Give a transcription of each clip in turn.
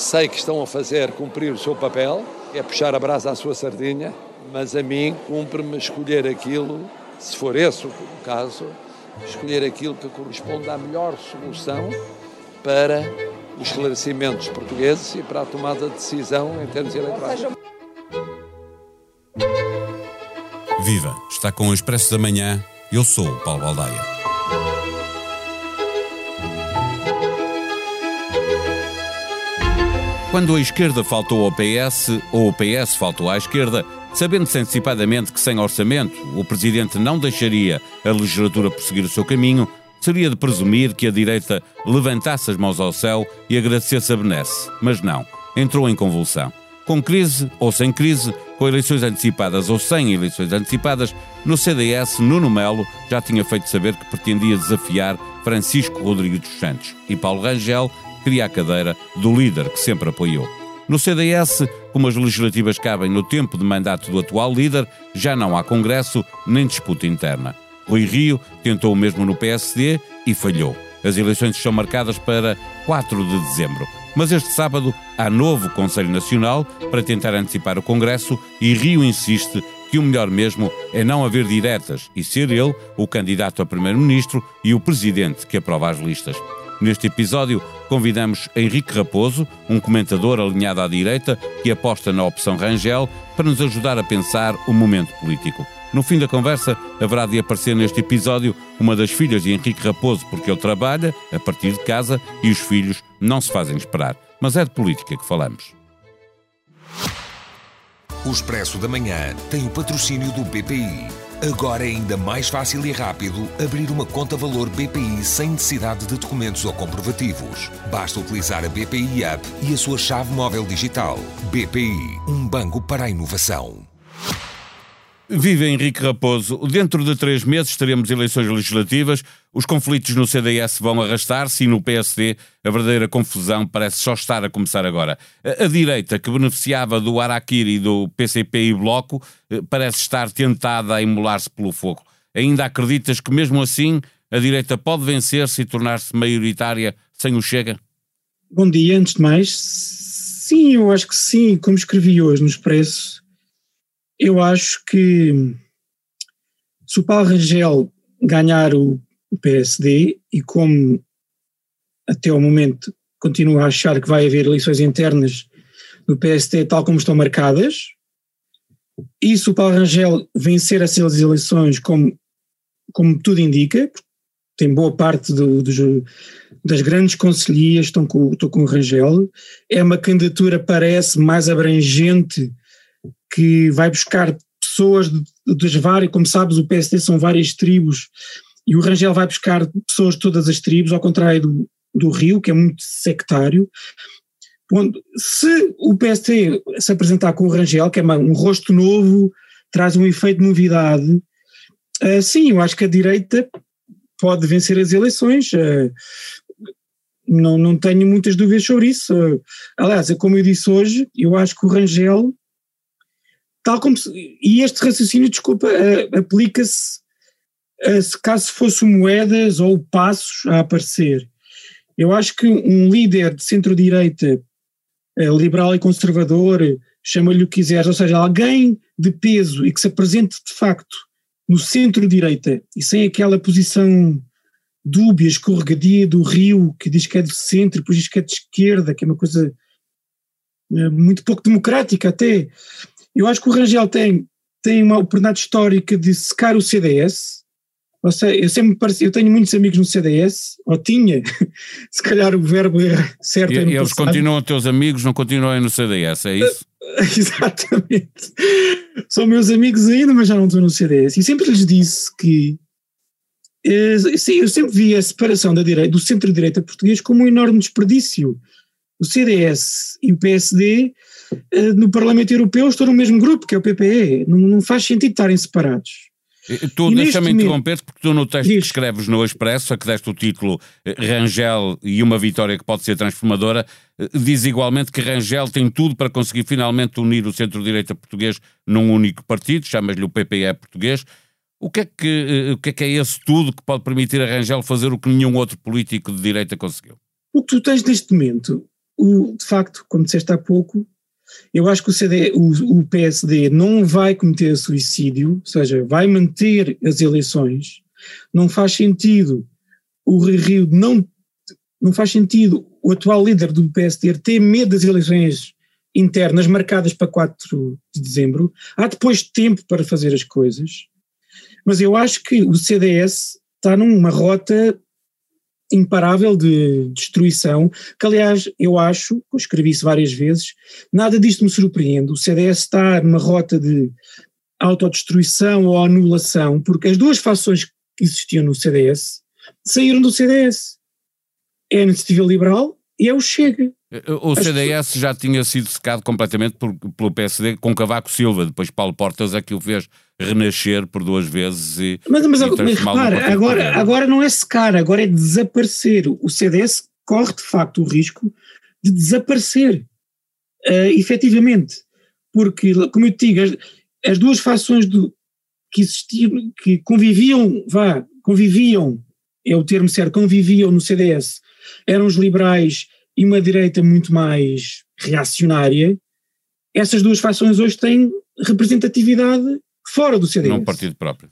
sei que estão a fazer cumprir o seu papel, é puxar a brasa à sua sardinha, mas a mim cumpre-me escolher aquilo, se for esse o caso, escolher aquilo que corresponde à melhor solução para os esclarecimentos portugueses e para a tomada de decisão em termos eleitorais. Viva! Está com o Expresso da Manhã. Eu sou o Paulo Baldaia. Quando a esquerda faltou ao PS ou o PS faltou à esquerda, sabendo-se antecipadamente que sem orçamento o Presidente não deixaria a legislatura prosseguir o seu caminho, seria de presumir que a direita levantasse as mãos ao céu e agradecesse a benesse. Mas não. Entrou em convulsão. Com crise ou sem crise, com eleições antecipadas ou sem eleições antecipadas, no CDS, Nuno Melo já tinha feito saber que pretendia desafiar Francisco Rodrigues dos Santos e Paulo Rangel queria a cadeira do líder que sempre apoiou. No CDS, como as legislativas cabem no tempo de mandato do atual líder, já não há congresso nem disputa interna. Rui Rio tentou o mesmo no PSD e falhou. As eleições são marcadas para 4 de dezembro. Mas este sábado há novo Conselho Nacional para tentar antecipar o Congresso e Rio insiste que o melhor mesmo é não haver diretas e ser ele o candidato a primeiro-ministro e o presidente que aprova as listas. Neste episódio, convidamos Henrique Raposo, um comentador alinhado à direita que aposta na opção Rangel, para nos ajudar a pensar o momento político. No fim da conversa, haverá de aparecer neste episódio uma das filhas de Henrique Raposo, porque ele trabalha a partir de casa e os filhos não se fazem esperar. Mas é de política que falamos. O Expresso da Manhã tem o patrocínio do BPI. Agora é ainda mais fácil e rápido abrir uma conta valor BPI sem necessidade de documentos ou comprovativos. Basta utilizar a BPI App e a sua chave móvel digital. BPI, um banco para a inovação. Vive Henrique Raposo. Dentro de três meses teremos eleições legislativas. Os conflitos no CDS vão arrastar-se e no PSD a verdadeira confusão parece só estar a começar agora. A, a direita, que beneficiava do Araquiri, do PCP e Bloco, eh, parece estar tentada a emular-se pelo fogo. Ainda acreditas que, mesmo assim, a direita pode vencer-se e tornar-se maioritária sem o Chega? Bom dia, antes de mais. Sim, eu acho que sim. Como escrevi hoje no Expresso, eu acho que se o Paulo Rangel ganhar o PSD e como até o momento continuo a achar que vai haver eleições internas no PSD tal como estão marcadas, e se o Paulo Rangel vencer essas eleições como, como tudo indica, tem boa parte do, dos, das grandes conselhias estão com, estão com o Rangel, é uma candidatura parece mais abrangente que vai buscar pessoas das várias, como sabes, o PSD são várias tribos e o Rangel vai buscar pessoas de todas as tribos, ao contrário do, do Rio, que é muito sectário. Se o PSD se apresentar com o Rangel, que é um rosto novo, traz um efeito de novidade, uh, sim, eu acho que a direita pode vencer as eleições. Uh, não, não tenho muitas dúvidas sobre isso. Uh, aliás, como eu disse hoje, eu acho que o Rangel tal como se, e este raciocínio, desculpa, uh, aplica-se uh, se caso fosse moedas ou passos a aparecer. Eu acho que um líder de centro-direita, uh, liberal e conservador, chama-lhe o que quiseres, ou seja, alguém de peso e que se apresente de facto no centro-direita e sem aquela posição dúbia, escorregadia do Rio, que diz que é do centro, depois diz que é de esquerda, que é uma coisa muito pouco democrática até. Eu acho que o Rangel tem, tem uma oportunidade histórica de secar o CDS. Ou seja, eu sempre pareci, eu tenho muitos amigos no CDS, ou tinha, se calhar o verbo é certo. E, é eles passado. continuam teus amigos, não continuam no CDS, é isso? Exatamente. São meus amigos ainda, mas já não estão no CDS. E sempre lhes disse que eh, sim, eu sempre vi a separação da direita, do centro-direita português como um enorme desperdício. O CDS e o PSD no Parlamento Europeu estou no mesmo grupo, que é o PPE. Não, não faz sentido estarem separados. Tu deixa-me interromper-te porque tu no texto Diz. que escreves no Expresso, a que deste o título eh, Rangel e uma vitória que pode ser transformadora, eh, diz igualmente que Rangel tem tudo para conseguir finalmente unir o centro-direita português num único partido, chamas-lhe o PPE português. O que, é que, o que é que é esse tudo que pode permitir a Rangel fazer o que nenhum outro político de direita conseguiu? O que tu tens neste momento o, de facto, como disseste há pouco, eu acho que o, CD, o, o PSD não vai cometer suicídio, ou seja, vai manter as eleições. Não faz sentido o Rio não não faz sentido o atual líder do PSD ter medo das eleições internas marcadas para 4 de dezembro. Há depois tempo para fazer as coisas, mas eu acho que o CDS está numa rota imparável de destruição, que aliás eu acho, eu escrevi isso várias vezes, nada disto me surpreende, o CDS está numa rota de autodestruição ou anulação, porque as duas fações que existiam no CDS saíram do CDS. É a iniciativa liberal é o Chega. O CDS já tinha sido secado completamente por, pelo PSD com Cavaco Silva, depois Paulo Portas é que o fez renascer por duas vezes e. Mas, mas, mas repara, agora, agora não é secar, agora é desaparecer. O CDS corre de facto o risco de desaparecer, uh, efetivamente. Porque, como eu te digo, as, as duas fações do, que existiam, que conviviam, vá, conviviam, é o termo certo, conviviam no CDS, eram os liberais e uma direita muito mais reacionária, essas duas fações hoje têm representatividade fora do CDS. Não um partido próprio.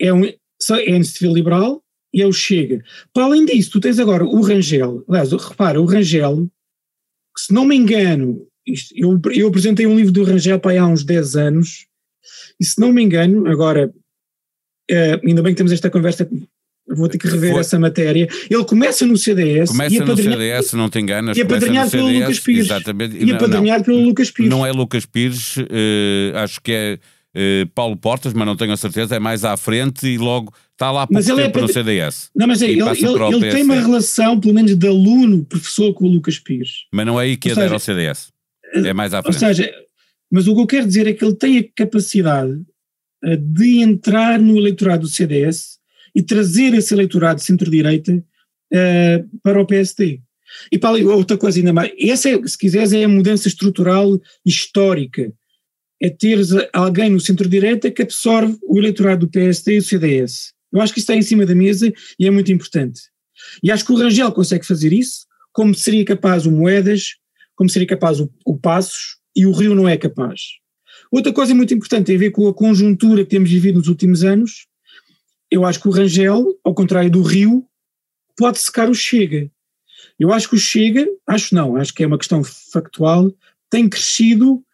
É, um, é a iniciativa liberal e é o Chega. Para além disso, tu tens agora o Rangel, aliás, repara, o Rangel, se não me engano, isto, eu, eu apresentei um livro do Rangel para há uns 10 anos, e se não me engano, agora, uh, ainda bem que temos esta conversa vou ter que rever Foi. essa matéria. Ele começa no CDS. Começa no CDS, não te enganas. E apadrinhado pelo CDS, Lucas Pires. Exatamente. E apadrinhado pelo Lucas Pires. Não é Lucas Pires, uh, acho que é uh, Paulo Portas, mas não tenho a certeza, é mais à frente e logo está lá por tempo é no CDS. Não, mas é, ele, ele, ele tem uma relação, pelo menos de aluno-professor com o Lucas Pires. Mas não é aí que adere seja, ao CDS. É mais à frente. Ou seja, mas o que eu quero dizer é que ele tem a capacidade eh, de entrar no eleitorado do CDS e trazer esse eleitorado de centro-direita uh, para o PSD. E para outra coisa ainda mais, essa é, se quiseres é a mudança estrutural histórica, é ter alguém no centro-direita que absorve o eleitorado do PSD e do CDS. Eu acho que isso está em cima da mesa e é muito importante. E acho que o Rangel consegue fazer isso, como seria capaz o Moedas, como seria capaz o, o Passos, e o Rio não é capaz. Outra coisa muito importante tem a ver com a conjuntura que temos vivido nos últimos anos, eu acho que o Rangel, ao contrário do Rio, pode secar o Chega. Eu acho que o Chega, acho não, acho que é uma questão factual, tem crescido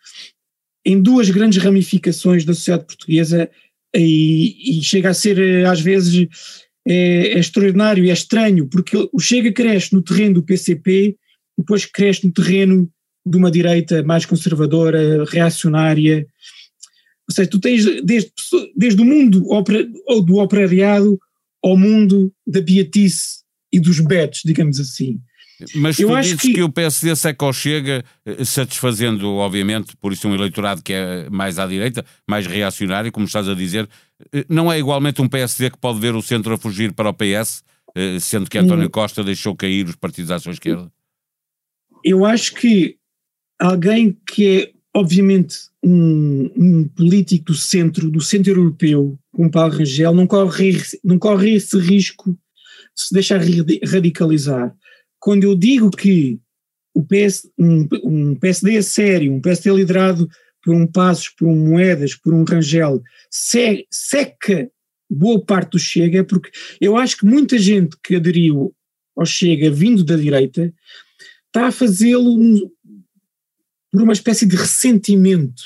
em duas grandes ramificações da sociedade portuguesa e, e chega a ser, eh, às vezes, é, é, extraordinário e é estranho, porque o Chega cresce no terreno do PCP, depois cresce no terreno de uma direita mais conservadora, reacionária, ou seja, tu tens desde, desde o mundo do operariado ao mundo da beatice e dos betos, digamos assim. Mas eu tu acho dizes que... que o PSD seca ou chega, eh, satisfazendo, obviamente, por isso um eleitorado que é mais à direita, mais reacionário, como estás a dizer, eh, não é igualmente um PSD que pode ver o centro a fugir para o PS, eh, sendo que António. Costa deixou cair os partidos à sua esquerda? Eu acho que alguém que é obviamente, um, um, político do centro, do centro europeu, como Paulo Rangel, não corre, não corre esse risco de se deixar radicalizar. Quando eu digo que o PS, um, um PSD é sério, um PSD liderado por um Passos, por um Moedas, por um Rangel, se, seca boa parte do Chega, porque eu acho que muita gente que aderiu ao Chega vindo da direita está a fazê-lo por uma espécie de ressentimento.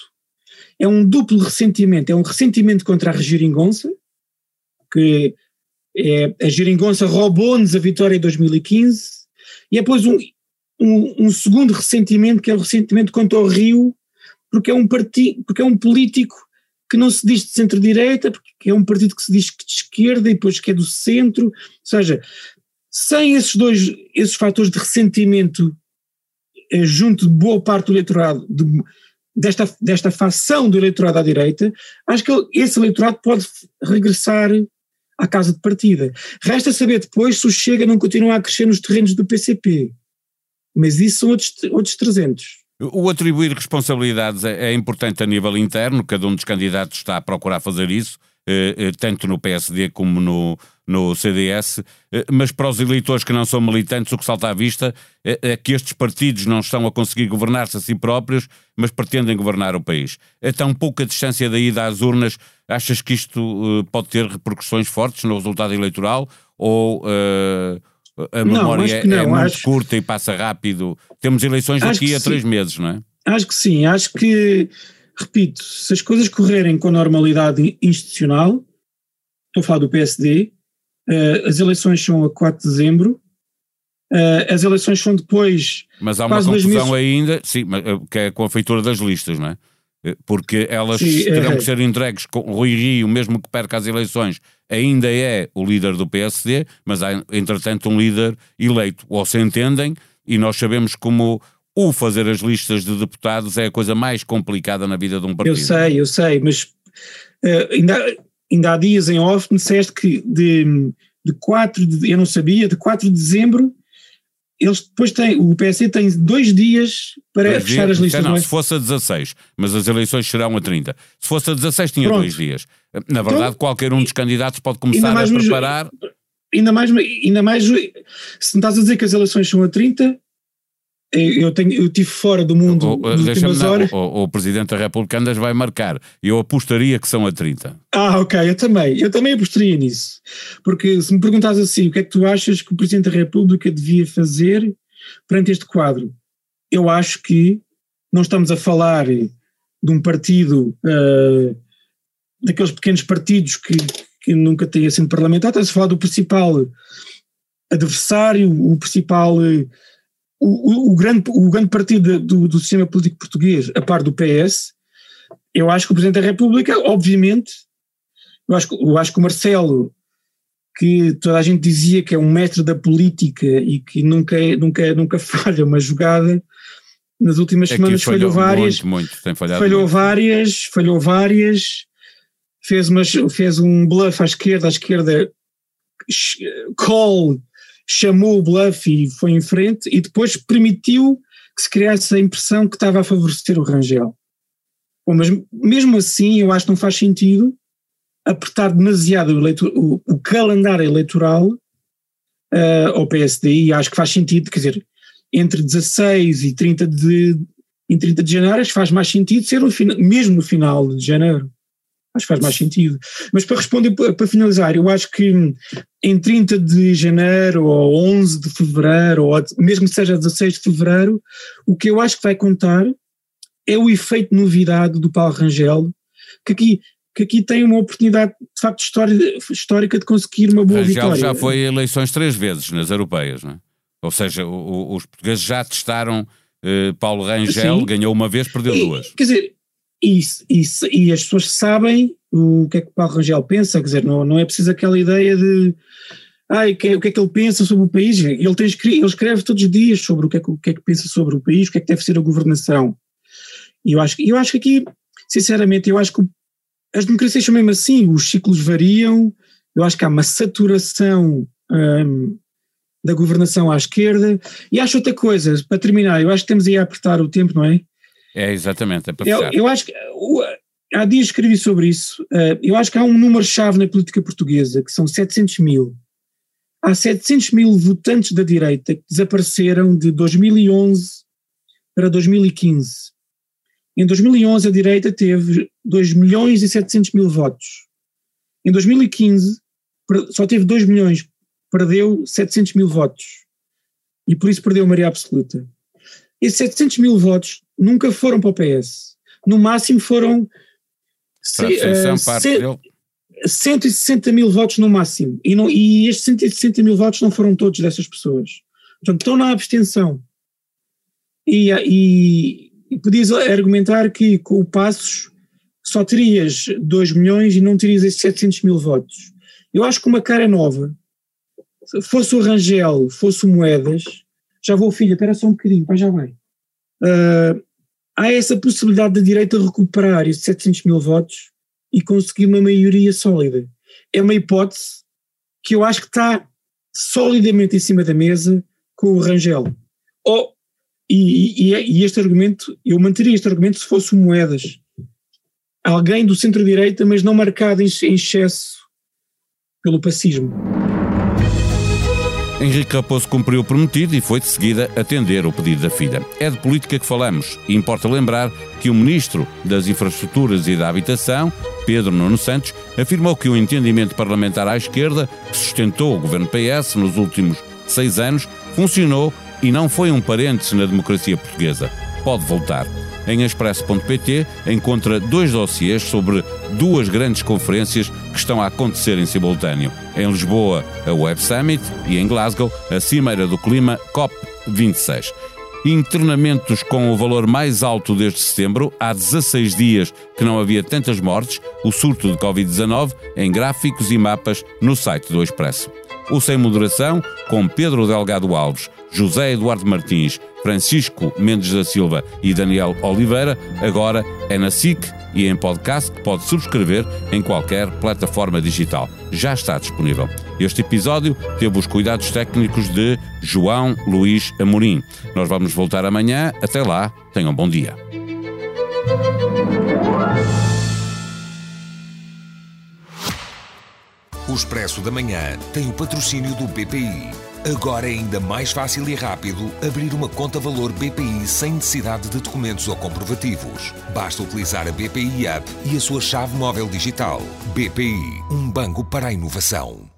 É um duplo ressentimento. É um ressentimento contra a Geringonça, que é, a Geringonça roubou-nos a vitória em 2015, e depois um, um, um, segundo ressentimento, que é o ressentimento contra o Rio, porque é um, partido, porque é um político que não se diz de centro-direita, porque é um partido que se diz que de esquerda e depois que é do centro, ou seja, sem esses dois, esses fatores de ressentimento junto de boa parte do eleitorado, de, desta, desta facção do eleitorado à direita, acho que esse eleitorado pode regressar à casa de partida. Resta saber depois se o Chega não continua a crescer nos terrenos do PCP. Mas isso são outros, outros 300. O atribuir responsabilidades é, é, importante a nível interno, cada um dos candidatos está a procurar fazer isso, tanto no PSD como no, no CDS, eh, mas para os eleitores que não são militantes, o que salta à vista é, é que estes partidos não estão a conseguir governar-se a si próprios, mas pretendem governar o país. A tão pouca distância da ida às urnas, achas que isto pode ter repercussões fortes no resultado eleitoral? Ou uh, a memória não, é, é muito acho... curta e passa rápido? Temos eleições daqui a três sim. meses, não é? Acho que sim, acho que, repito, se as coisas correrem com normalidade institucional, estou a falar do PSD, Uh, as eleições são a 4 de dezembro. Uh, as eleições são depois. Mas há uma confusão ainda, sim, eh, que é com a feitura das listas, não é? Porque elas sim, terão é... que ser entregues com o Rui Rio, mesmo que perca as eleições, ainda é o líder do PSD, mas há, entretanto, um líder eleito. Ou se entendem, e nós sabemos como o fazer as listas de deputados é a coisa mais complicada na vida de um partido. Eu sei, eu sei, mas uh, ainda ainda há dias em off me disseste que de, de 4 de, eu não sabia, de 4 de dezembro eles depois têm, o PSD tem dois dias para dois fechar dias, as listas. Não, é? se fosse a 16, mas as eleições serão a 30. Se fosse a 16 tinha Pronto. dois dias. Na verdade, então, qualquer um dos candidatos pode começar a preparar... Ainda mais, ainda mais, se me estás a dizer que as eleições são a 30, eu, tenho, eu tive fora do mundo o, últimas horas. O, o, Presidente da República Andas vai marcar. Eu apostaria que são a 30. Ah, ok, eu também. Eu também apostaria nisso. Porque se me perguntas assim, o que é que tu achas que o Presidente da República devia fazer perante este quadro? Eu acho que não estamos a falar de um partido, uh, daqueles pequenos partidos que, que nunca têm sido parlamentar, estamos a falar do principal adversário, o principal... Uh, o, o, grande, o grande partido do, do sistema político português, a par do PS, eu acho que o Presidente da República, obviamente, eu acho, eu acho que o Marcelo, que toda a gente dizia que é um mestre da política e que nunca, nunca, nunca falha uma jogada, nas últimas é semanas falhou, falhou várias. Muito, muito, tem falhado falhou muito. várias, falhou várias, fez, umas, fez um bluff à esquerda, à esquerda, call chamou o bluff e foi em frente e depois permitiu que se criasse a impressão que estava a favorecer o Rangel. Bom, mas mesmo assim eu acho que não faz sentido apertar demasiado o, eleitor, o, o calendário eleitoral uh, ao PSD e acho que faz sentido, quer dizer, entre 16 e 30 de, em 30 de janeiro faz mais sentido ser no, mesmo no final de janeiro. Acho que faz mais sentido. Mas para responder, para finalizar, eu acho que em 30 de janeiro ou 11 de fevereiro, ou mesmo que seja 16 de fevereiro, o que eu acho que vai contar é o efeito novidade do Paulo Rangel, que aqui, que aqui tem uma oportunidade de facto histórica de conseguir uma boa Rangel vitória. já foi eleições três vezes nas europeias, não é? Ou seja, o, o, os portugueses já testaram uh, Paulo Rangel, Sim. ganhou uma vez, perdeu e, duas. Quer dizer, e, e, e, as pessoas sabem o que é que o Paulo Rangel pensa, quer dizer, não, não é preciso aquela ideia de ai, que, o que é que ele pensa sobre o país, ele, tem, ele escreve todos os dias sobre o que, é que, o que é que pensa sobre o país, o que é que deve ser a governação. E eu acho, eu acho que aqui, sinceramente, eu acho que as democracias são mesmo assim, os ciclos variam, eu acho que há uma saturação hum, da governação à esquerda, e acho outra coisa, para terminar, eu acho que temos aí a apertar o tempo, não é? É, exatamente, é para eu, eu acho que há dias escrevi sobre isso. Uh, eu acho que há um número-chave na política portuguesa, que são 700 mil. Há 700 mil votantes da direita que desapareceram de 2011 para 2015. Em 2011 a direita teve 2 milhões e 700 mil votos. Em 2015 só teve 2 milhões, perdeu 700 mil votos. E por isso perdeu a maioria absoluta. Esses 700 mil votos nunca foram para o PS. No máximo foram se, uh, 160 mil votos no máximo. E, não, e estes 160 mil votos não foram todos dessas pessoas. Portanto, estão na abstenção. E, e, e podias argumentar que com o Passos só terias 2 milhões e não terias esses 700 mil votos. Eu acho que uma cara nova, fosse o Rangel, fosse o Moedas, já vou, filha, espera só um bocadinho, pai, já vai. Uh, há essa possibilidade da direita recuperar esses 700 mil votos e conseguir uma maioria sólida. É uma hipótese que eu acho que está solidamente em cima da mesa com o Rangel. Oh, e, e, e, este argumento, eu manteria este argumento se fosse Moedas. Alguém do centro-direita, mas não marcado em, em excesso pelo pacismo. Henrique Raposo cumpriu o prometido e foi de seguida atender o pedido da filha. É de política que falamos e importa lembrar que o Ministro das Infraestruturas e da Habitação, Pedro Nuno Santos, afirmou que o entendimento parlamentar à esquerda, que sustentou o governo PS nos últimos seis anos, funcionou e não foi um parêntese na democracia portuguesa. Pode voltar. Em expresso.pt encontra dois dossiês sobre duas grandes conferências que estão a acontecer em simultâneo. Em Lisboa, a Web Summit e em Glasgow, a Cimeira do Clima COP26. Internamentos com o valor mais alto desde setembro, há 16 dias que não havia tantas mortes, o surto de Covid-19 em gráficos e mapas no site do Expresso. O Sem Moderação, com Pedro Delgado Alves, José Eduardo Martins, Francisco Mendes da Silva e Daniel Oliveira, agora é na SIC e em podcast que pode subscrever em qualquer plataforma digital. Já está disponível. Este episódio teve os cuidados técnicos de João Luís Amorim. Nós vamos voltar amanhã. Até lá, tenham um bom dia. O Expresso da Manhã tem o patrocínio do BPI. Agora é ainda mais fácil e rápido abrir uma conta valor BPI sem necessidade de documentos ou comprovativos. Basta utilizar a BPI App e a sua chave móvel digital. BPI, um banco para a inovação.